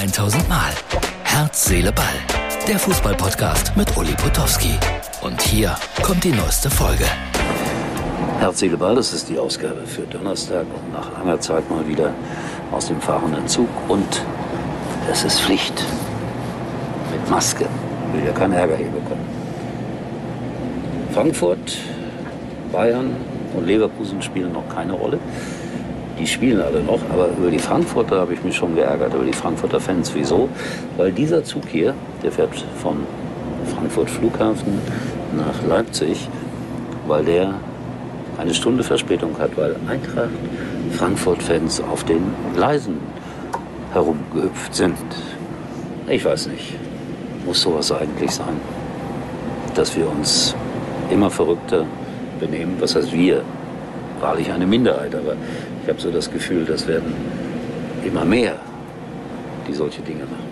1000 Mal. Herz, Seele, Ball. Der Fußballpodcast mit Uli Potowski. Und hier kommt die neueste Folge. Herz, Seele, Ball, das ist die Ausgabe für Donnerstag und nach langer Zeit mal wieder aus dem fahrenden Zug. Und es ist Pflicht. Mit Maske. Will ja keinen Ärger hier bekommen. Frankfurt, Bayern und Leverkusen spielen noch keine Rolle. Die spielen alle noch, aber über die Frankfurter habe ich mich schon geärgert, über die Frankfurter Fans. Wieso? Weil dieser Zug hier, der fährt von Frankfurt Flughafen nach Leipzig, weil der eine Stunde Verspätung hat, weil Eintracht Frankfurt-Fans auf den Gleisen herumgehüpft sind. Ich weiß nicht, muss sowas eigentlich sein, dass wir uns immer verrückter benehmen. Was heißt wir? Wahrlich eine Minderheit, aber ich habe so das Gefühl, das werden immer mehr, die solche Dinge machen.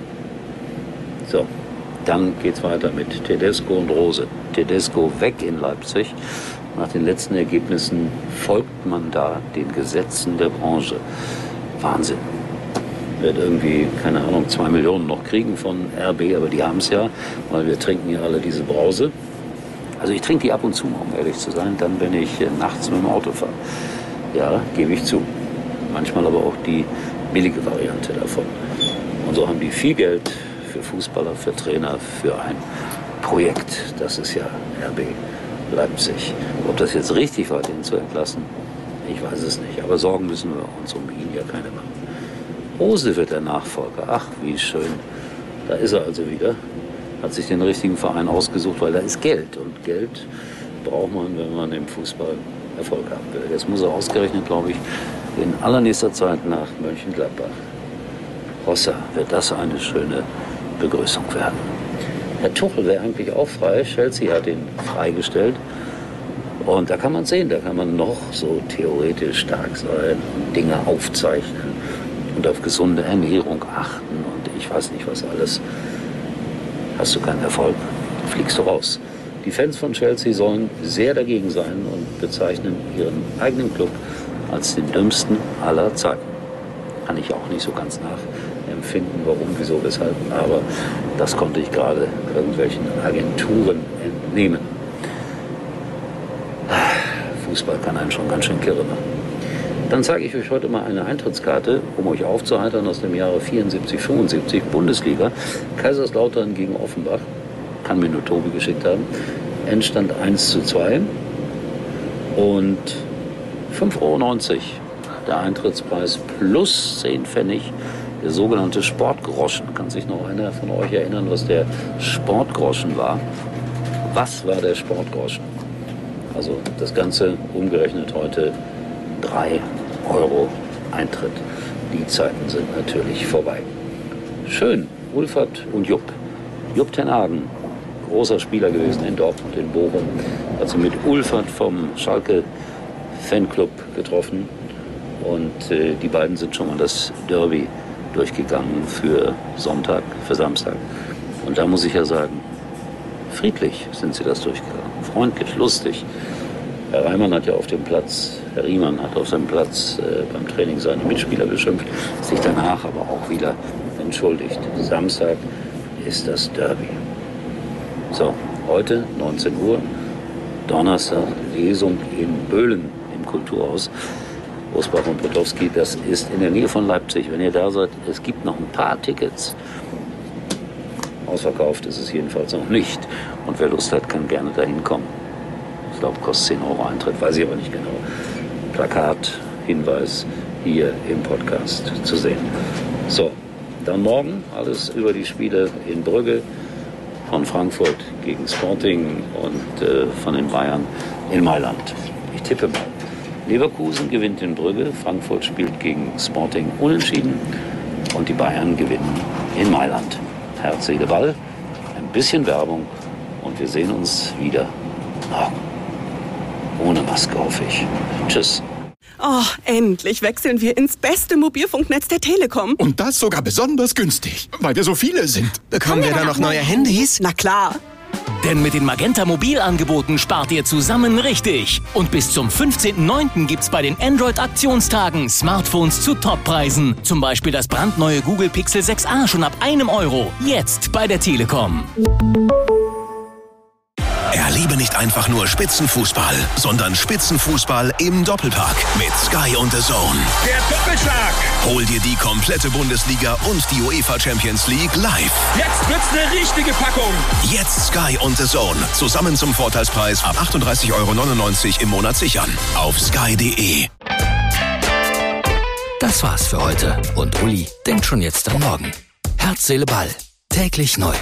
So, dann geht es weiter mit Tedesco und Rose. Tedesco weg in Leipzig. Nach den letzten Ergebnissen folgt man da den Gesetzen der Branche. Wahnsinn. Wird irgendwie, keine Ahnung, zwei Millionen noch kriegen von RB, aber die haben es ja, weil wir trinken ja alle diese Brause. Also ich trinke die ab und zu, um ehrlich zu sein, dann, wenn ich nachts mit dem Auto fahre. Ja, gebe ich zu. Manchmal aber auch die billige Variante davon. Und so haben die viel Geld für Fußballer, für Trainer, für ein Projekt. Das ist ja RB Leipzig. Ob das jetzt richtig war, den zu entlassen, ich weiß es nicht. Aber Sorgen müssen wir uns um ihn ja keine machen. Rose wird der Nachfolger. Ach, wie schön. Da ist er also wieder. Hat sich den richtigen Verein ausgesucht, weil da ist Geld. Und Geld braucht man, wenn man im Fußball Erfolg haben will. Jetzt muss er ausgerechnet, glaube ich, in allernächster Zeit nach Mönchengladbach. Hossa, wird das eine schöne Begrüßung werden. Herr Tuchel wäre eigentlich auch frei. Chelsea hat ihn freigestellt. Und da kann man sehen, da kann man noch so theoretisch stark sein Dinge aufzeichnen und auf gesunde Ernährung achten und ich weiß nicht was alles. Hast du keinen Erfolg, fliegst du raus. Die Fans von Chelsea sollen sehr dagegen sein und bezeichnen ihren eigenen Club als den dümmsten aller Zeiten. Kann ich auch nicht so ganz nachempfinden, warum, wieso, weshalb, aber das konnte ich gerade irgendwelchen Agenturen entnehmen. Fußball kann einen schon ganz schön kirre machen. Dann zeige ich euch heute mal eine Eintrittskarte, um euch aufzuheitern aus dem Jahre 74, 75, Bundesliga. Kaiserslautern gegen Offenbach kann mir nur Tobi geschickt haben. Endstand 1 zu 2 und 5,90 Euro der Eintrittspreis plus 10 Pfennig, der sogenannte Sportgroschen. Kann sich noch einer von euch erinnern, was der Sportgroschen war? Was war der Sportgroschen? Also das Ganze umgerechnet heute 3 Euro Eintritt. Die Zeiten sind natürlich vorbei. Schön, Ulfert und Jupp. Jupp Tenhagen großer Spieler gewesen in Dortmund, in Bochum. Hat sie mit Ulfert vom Schalke Fanclub getroffen. Und äh, die beiden sind schon mal das Derby durchgegangen für Sonntag, für Samstag. Und da muss ich ja sagen, friedlich sind sie das durchgegangen. Freundlich, lustig. Herr Reimann hat ja auf dem Platz, Herr Riemann hat auf seinem Platz äh, beim Training seine Mitspieler beschimpft, sich danach aber auch wieder entschuldigt. Samstag ist das Derby. So, heute 19 Uhr, Donnerstag, Lesung in Böhlen im Kulturhaus. Rosbach und Potowski, das ist in der Nähe von Leipzig. Wenn ihr da seid, es gibt noch ein paar Tickets. Ausverkauft ist es jedenfalls noch nicht. Und wer Lust hat, kann gerne dahin kommen. Ich glaube, kostet 10 Euro Eintritt, weiß ich aber nicht genau. Plakat, Hinweis hier im Podcast zu sehen. So, dann morgen alles über die Spiele in Brügge von Frankfurt gegen Sporting und äh, von den Bayern in Mailand. Ich tippe mal. Leverkusen gewinnt in Brügge, Frankfurt spielt gegen Sporting unentschieden und die Bayern gewinnen in Mailand. Herz, Seele, Ball, ein bisschen Werbung und wir sehen uns wieder morgen. Ohne Maske hoffe ich. Tschüss. Oh, endlich wechseln wir ins beste Mobilfunknetz der Telekom. Und das sogar besonders günstig, weil wir so viele sind. Bekommen wir da noch neue Handys? Na klar. Denn mit den Magenta Mobilangeboten spart ihr zusammen richtig. Und bis zum 15.09. gibt's bei den Android-Aktionstagen Smartphones zu Toppreisen. Zum Beispiel das brandneue Google Pixel 6a schon ab einem Euro. Jetzt bei der Telekom. Nicht einfach nur Spitzenfußball, sondern Spitzenfußball im Doppelpark mit Sky und The Zone. Der Doppelschlag. Hol dir die komplette Bundesliga und die UEFA Champions League live. Jetzt wird's eine richtige Packung. Jetzt Sky und The Zone. Zusammen zum Vorteilspreis ab 38,99 Euro im Monat sichern. Auf sky.de. Das war's für heute. Und Uli denkt schon jetzt am Morgen. Herz, Seele, Ball. Täglich neu.